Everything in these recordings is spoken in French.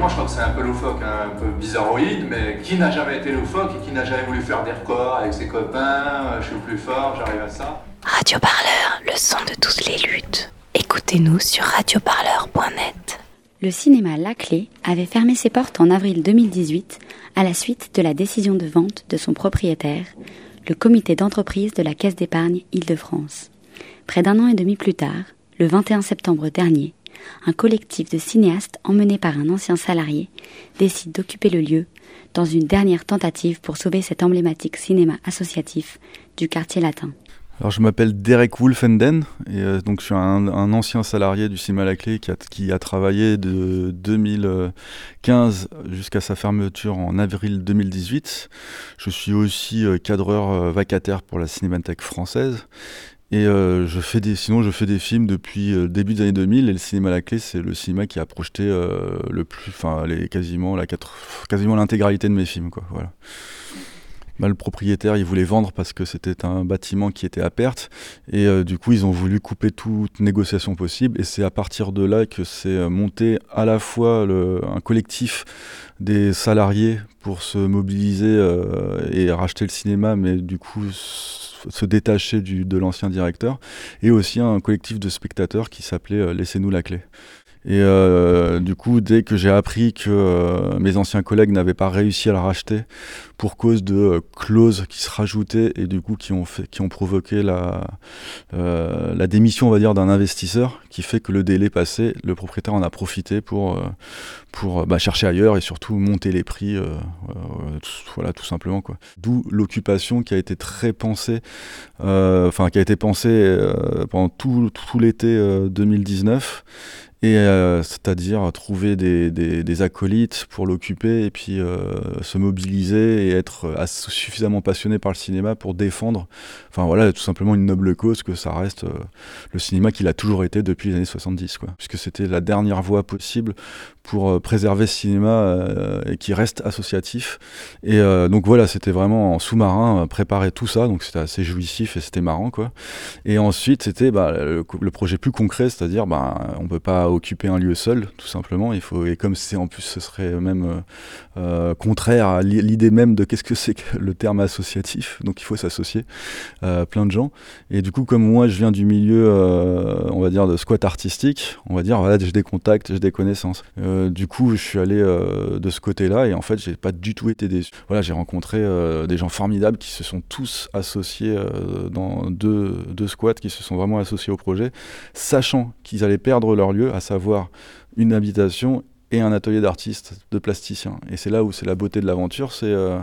moi je crois que c'est un peu loufoque, hein, un peu bizarroïde, mais qui n'a jamais été loufoque et qui n'a jamais voulu faire des records avec ses copains, je suis le plus fort, j'arrive à ça. Radio Parleur, le son de toutes les luttes. Écoutez-nous sur radioparleur.net. Le cinéma La Clé avait fermé ses portes en avril 2018 à la suite de la décision de vente de son propriétaire, le comité d'entreprise de la Caisse d'épargne Île-de-France. Près d'un an et demi plus tard, le 21 septembre dernier, un collectif de cinéastes emmené par un ancien salarié décide d'occuper le lieu dans une dernière tentative pour sauver cet emblématique cinéma associatif du quartier latin. Alors je m'appelle Derek Wolfenden et euh, donc je suis un, ancien salarié du cinéma La Clé qui a, travaillé de 2015 jusqu'à sa fermeture en avril 2018. Je suis aussi euh, cadreur euh, vacataire pour la Cinémathèque française et euh, je fais des, sinon, je fais des films depuis euh, début des années 2000. Et le cinéma à la clé, c'est le cinéma qui a projeté euh, le plus, enfin, quasiment la quasiment l'intégralité de mes films, quoi. Voilà. Bah, le propriétaire, il voulait vendre parce que c'était un bâtiment qui était à perte. Et du coup, ils ont voulu couper toute négociation possible. Et c'est à partir de là que c'est monté à la fois un collectif des salariés pour se mobiliser et racheter le cinéma, mais du coup se détacher du, de l'ancien directeur, et aussi un collectif de spectateurs qui s'appelait euh, Laissez-nous la clé. Et euh, du coup, dès que j'ai appris que euh, mes anciens collègues n'avaient pas réussi à la racheter pour cause de euh, clauses qui se rajoutaient et du coup qui ont, qui ont provoqué la, la démission, on va dire, d'un investisseur, qui fait que le délai passé, le propriétaire en a profité pour, pour bah, chercher ailleurs et surtout monter les prix, voilà, tout simplement. D'où l'occupation qui a été très pensée, enfin qui a été pensée pendant tout, tout l'été 2019 et euh, c'est-à-dire trouver des, des, des, acolytes pour l'occuper et puis euh, se mobiliser et être euh, suffisamment passionné par le cinéma pour défendre, enfin voilà, tout simplement une noble cause que ça reste le cinéma qu'il a toujours été depuis les années 70, quoi, puisque c'était la dernière voie possible pour préserver ce cinéma et qui reste associatif. Et donc voilà, c'était vraiment en sous-marin, préparer tout ça, donc c'était assez jouissif et c'était marrant, quoi. Et ensuite, c'était bah, le, projet plus concret, c'est-à-dire, bah, on peut pas occuper un lieu seul, tout simplement. Il faut, et comme c'est en plus, ce serait même euh, euh, contraire à l'idée même de qu'est-ce que c'est que le terme associatif. Donc il faut s'associer, euh, plein de gens. Et du coup, comme moi, je viens du milieu, on va dire, de squat artistique, on va dire, voilà, j'ai des contacts, j'ai des connaissances. Du coup, je suis allé de ce côté-là et en fait, j'ai pas du tout été déçu. Voilà, j'ai rencontré des gens formidables qui se sont tous associés dans deux, deux squats, qui se sont vraiment associés au projet, sachant qu'ils allaient perdre leur lieu, à savoir une habitation et un atelier d'artiste, de plasticien. Et c'est là où c'est la beauté de l'aventure, c'est euh,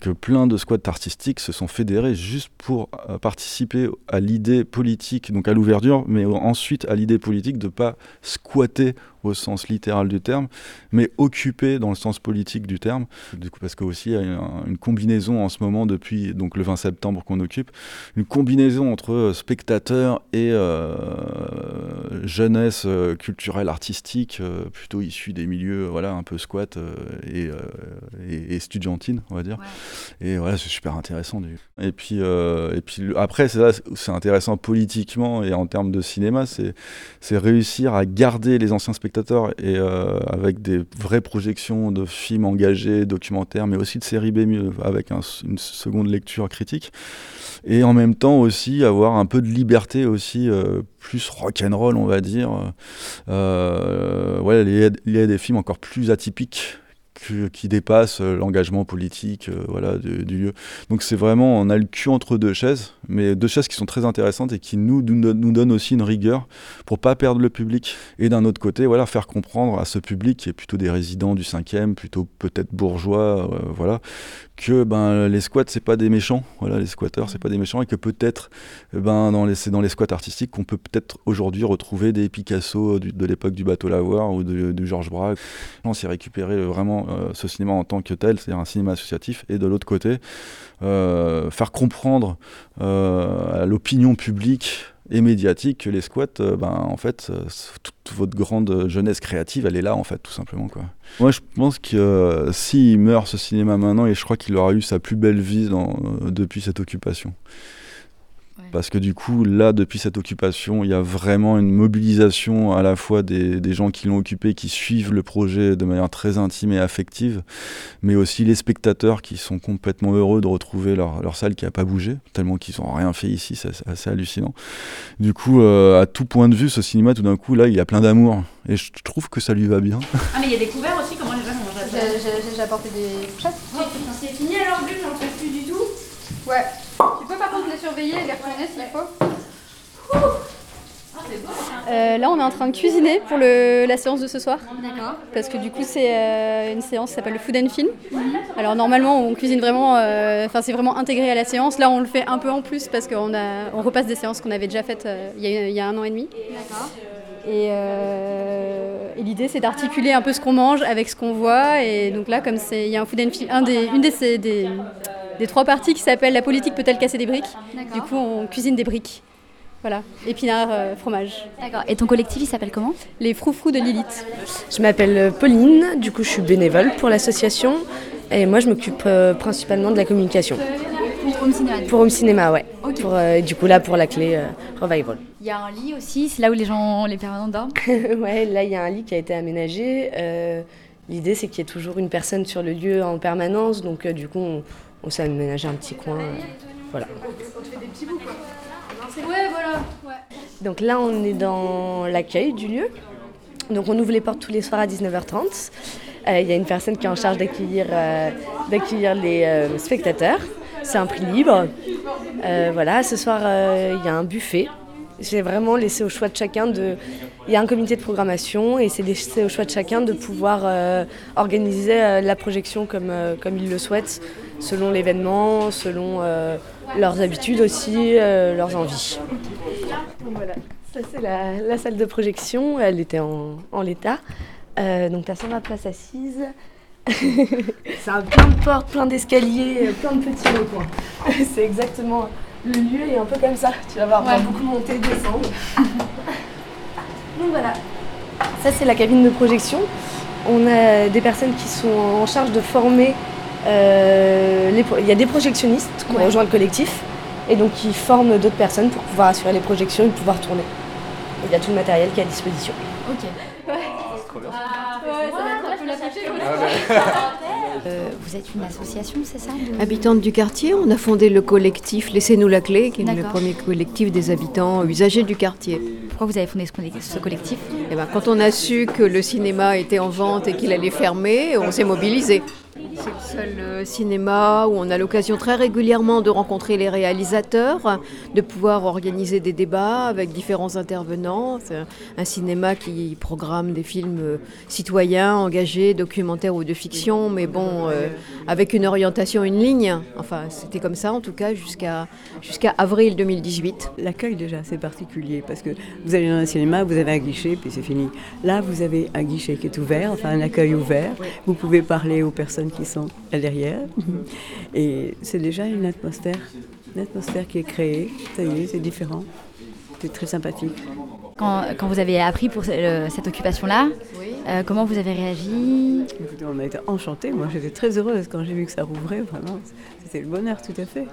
que plein de squats artistiques se sont fédérés juste pour euh, participer à l'idée politique, donc à l'ouverture, mais ensuite à l'idée politique de ne pas squatter au sens littéral du terme, mais occupé dans le sens politique du terme. Du coup, parce que aussi il y a une, combinaison en ce moment depuis donc le 20 septembre qu'on occupe, une combinaison entre euh, spectateurs et jeunesse euh, culturelle artistique, plutôt issue des milieux voilà un peu squat et, et, estudiantine, on va dire. Et voilà, c'est super intéressant. Du... Et puis et puis après c'est intéressant politiquement et en termes de cinéma, c'est réussir à garder les anciens spectateurs et euh, avec des vraies projections de films engagés, documentaires, mais aussi de séries B avec une seconde lecture critique. Et en même temps aussi avoir un peu de liberté aussi, euh, plus rock'n'roll on va dire. Euh, ouais, il y a des films encore plus atypiques qui dépasse euh, l'engagement politique euh, voilà, du, lieu. Donc c'est vraiment, on a le cul entre deux chaises, mais deux chaises qui sont très intéressantes et qui nous, nous, donnent aussi une rigueur pour pas perdre le public. Et d'un autre côté, voilà, faire comprendre à ce public qui est plutôt des résidents du 5e, plutôt peut-être bourgeois, euh, voilà, que ben, les squats, c'est pas des méchants, voilà, les squatteurs, c'est pas des méchants, et que peut-être, ben, dans les, c'est dans les squats artistiques qu'on peut peut-être aujourd'hui retrouver des Picasso de l'époque du bateau lavoir ou de, de Georges Braque. On s'est récupéré vraiment euh, ce cinéma en tant que tel, c'est-à-dire un cinéma associatif, et de l'autre côté, euh, faire comprendre euh, à l'opinion publique et médiatique que les squats, ben, en fait, toute votre grande jeunesse créative, elle est là, en fait, tout simplement. Quoi. Moi, je pense que s'il meurt ce cinéma maintenant, et je crois qu'il aura eu sa plus belle vie dans, depuis cette occupation. Parce que du coup, là, depuis cette occupation, il y a vraiment une mobilisation à la fois des, des gens qui l'ont occupé, qui suivent le projet de manière très intime et affective, mais aussi les spectateurs qui sont complètement heureux de retrouver leur, leur salle qui n'a pas bougé, tellement qu'ils n'ont rien fait ici, c'est assez hallucinant. Du coup, euh, à tout point de vue, ce cinéma, tout d'un coup, là, il y a plein d'amour. Et je trouve que ça lui va bien. Ah, mais il y a des couverts aussi, comment les gens J'ai apporté des chasses. C'est fini alors, Bulle, j'en fais plus du tout Ouais. Tu peux par contre les surveiller et les retourner s'il faut. Euh, là, on est en train de cuisiner pour le, la séance de ce soir. D'accord. Parce que du coup, c'est euh, une séance qui s'appelle le Food and Film. Alors, normalement, on cuisine vraiment, euh, enfin, c'est vraiment intégré à la séance. Là, on le fait un peu en plus parce qu'on a, on repasse des séances qu'on avait déjà faites euh, il, y a, il y a un an et demi. D'accord. Et, euh, et l'idée, c'est d'articuler un peu ce qu'on mange avec ce qu'on voit. Et donc là, comme c'est, il y a un Food and Film, un des, une des, des trois parties qui s'appelle La politique peut-elle casser des briques Du coup, on cuisine des briques. Voilà, épinards, euh, fromage. D'accord. Et ton collectif, il s'appelle comment? Les froufrous de Lilith. Je m'appelle Pauline, du coup je suis bénévole pour l'association et moi je m'occupe euh, principalement de la communication. Pour Home Cinéma. Pour Home Cinéma, ouais. Pour, euh, du coup là pour la clé euh, Revival. Il y a un lit aussi, c'est là où les gens, les permanents dorment. ouais, là il y a un lit qui a été aménagé. Euh, L'idée c'est qu'il y ait toujours une personne sur le lieu en permanence, donc euh, du coup on, on s'est aménagé un petit coin. euh, voilà. Ouais, voilà. Donc là, on est dans l'accueil du lieu. Donc on ouvre les portes tous les soirs à 19h30. Euh, Il y a une personne qui est en charge d'accueillir euh, d'accueillir les euh, spectateurs. C'est un prix libre. Voilà, ce soir, il y a un buffet. C'est vraiment laissé au choix de chacun de... Il y a un comité de programmation et c'est laissé au choix de chacun de pouvoir organiser la projection comme, comme ils le souhaitent, selon l'événement, selon euh, leurs habitudes aussi, euh, leurs envies. Voilà, ça c'est la, la salle de projection, elle était en, en l'état. Euh, donc tu as 120 places assises. c'est un plein de portes, plein d'escaliers, plein de petits recoins. c'est exactement le lieu est un peu comme ça. Tu vas voir, on va beaucoup monter, descendre. donc voilà, ça c'est la cabine de projection. On a des personnes qui sont en charge de former. Euh, les il y a des projectionnistes qui ont rejoint le collectif et donc qui forment d'autres personnes pour pouvoir assurer les projections et pouvoir tourner. Il y a tout le matériel qui est à disposition. Euh, vous êtes une association, c'est ça de- Habitantes du quartier, on a fondé le collectif Laissez-nous la clé, qui est le premier collectif des habitants usagers du quartier. Pourquoi vous avez fondé ce collectif- ce collectif? Et ben, quand on a su que le cinéma était en vente et qu'il allait fermer, on s'est mobilisé. C'est le seul euh, cinéma où on a l'occasion très régulièrement de rencontrer les réalisateurs, de pouvoir organiser des débats avec différents intervenants. C'est un- cinéma qui programme des films euh, citoyens, engagés, documentaires ou de fiction, mais bon, euh, avec une orientation, une ligne. Enfin, c'était comme ça en tout cas jusqu'à jusqu'à avril 2018. L'accueil déjà, c'est particulier parce que vous allez dans un cinéma, vous avez un guichet, puis c'est fini. Là, vous avez un guichet qui est ouvert, enfin un accueil ouvert. Vous pouvez parler aux personnes qui sont derrière. Et c'est déjà une atmosphère, une atmosphère qui est créée. Ça y est, c'est différent. C'est très sympathique. Quand, quand vous avez appris pour ce- le- cette occupation-là, euh, comment vous avez réagi? Écoutez, on a été enchantés. Moi, j'étais très heureuse quand j'ai vu que ça rouvrait. Vraiment, c'était le bonheur, tout à fait.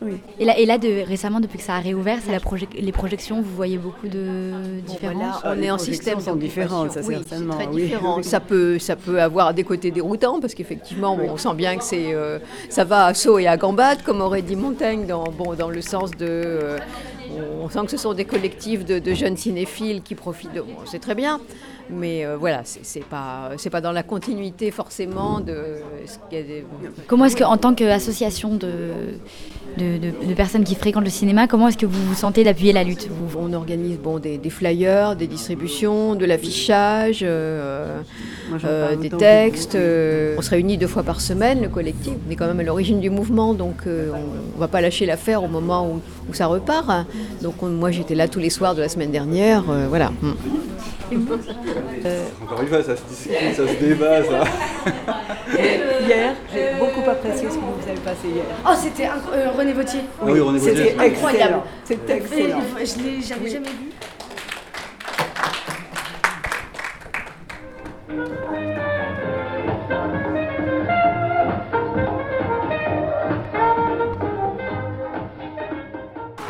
Oui. Et là, et là de, récemment, depuis que ça a réouvert, c'est la proje- les projections, vous voyez beaucoup de différences Voilà, on est en système sont différentes, ça, oui, certainement, c'est très oui. différent. Ça peut, ça peut avoir des côtés déroutants parce qu'effectivement, bon, on sent bien que c'est, euh, ça va à saut et à gambade, comme aurait dit Montaigne, dans, bon, dans le sens de, euh, on sent que ce sont des collectifs de, jeunes cinéphiles qui profitent de, c'est très bien. Mais euh, voilà, c'est pas, pas dans la continuité forcément de Comment est-ce qu'en tant qu'association de, de, de- de personnes qui fréquentent le cinéma, comment est-ce que vous vous sentez d'appuyer la lutte vous On organise bon, des, des flyers, des distributions, de l'affichage, euh, euh, des textes. euh, on se réunit deux fois par semaine, le collectif. On est quand même à l'origine du mouvement, donc euh, on ne va pas lâcher l'affaire au moment où, où ça repart. Donc on- moi j'étais là tous les soirs de la semaine dernière. euh, voilà. Mm. Encore une fois, ça se discute, ça se débat, ça. Hier, j'ai beaucoup apprécié ce que vous avez passé hier. Oh, c'était euh, René Vautier. Oui, René Vautier. C'était incroyable. excellent. C'était excellent. Je l'ai, j'avais jamais vu.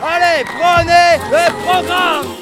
Allez, prenez le programme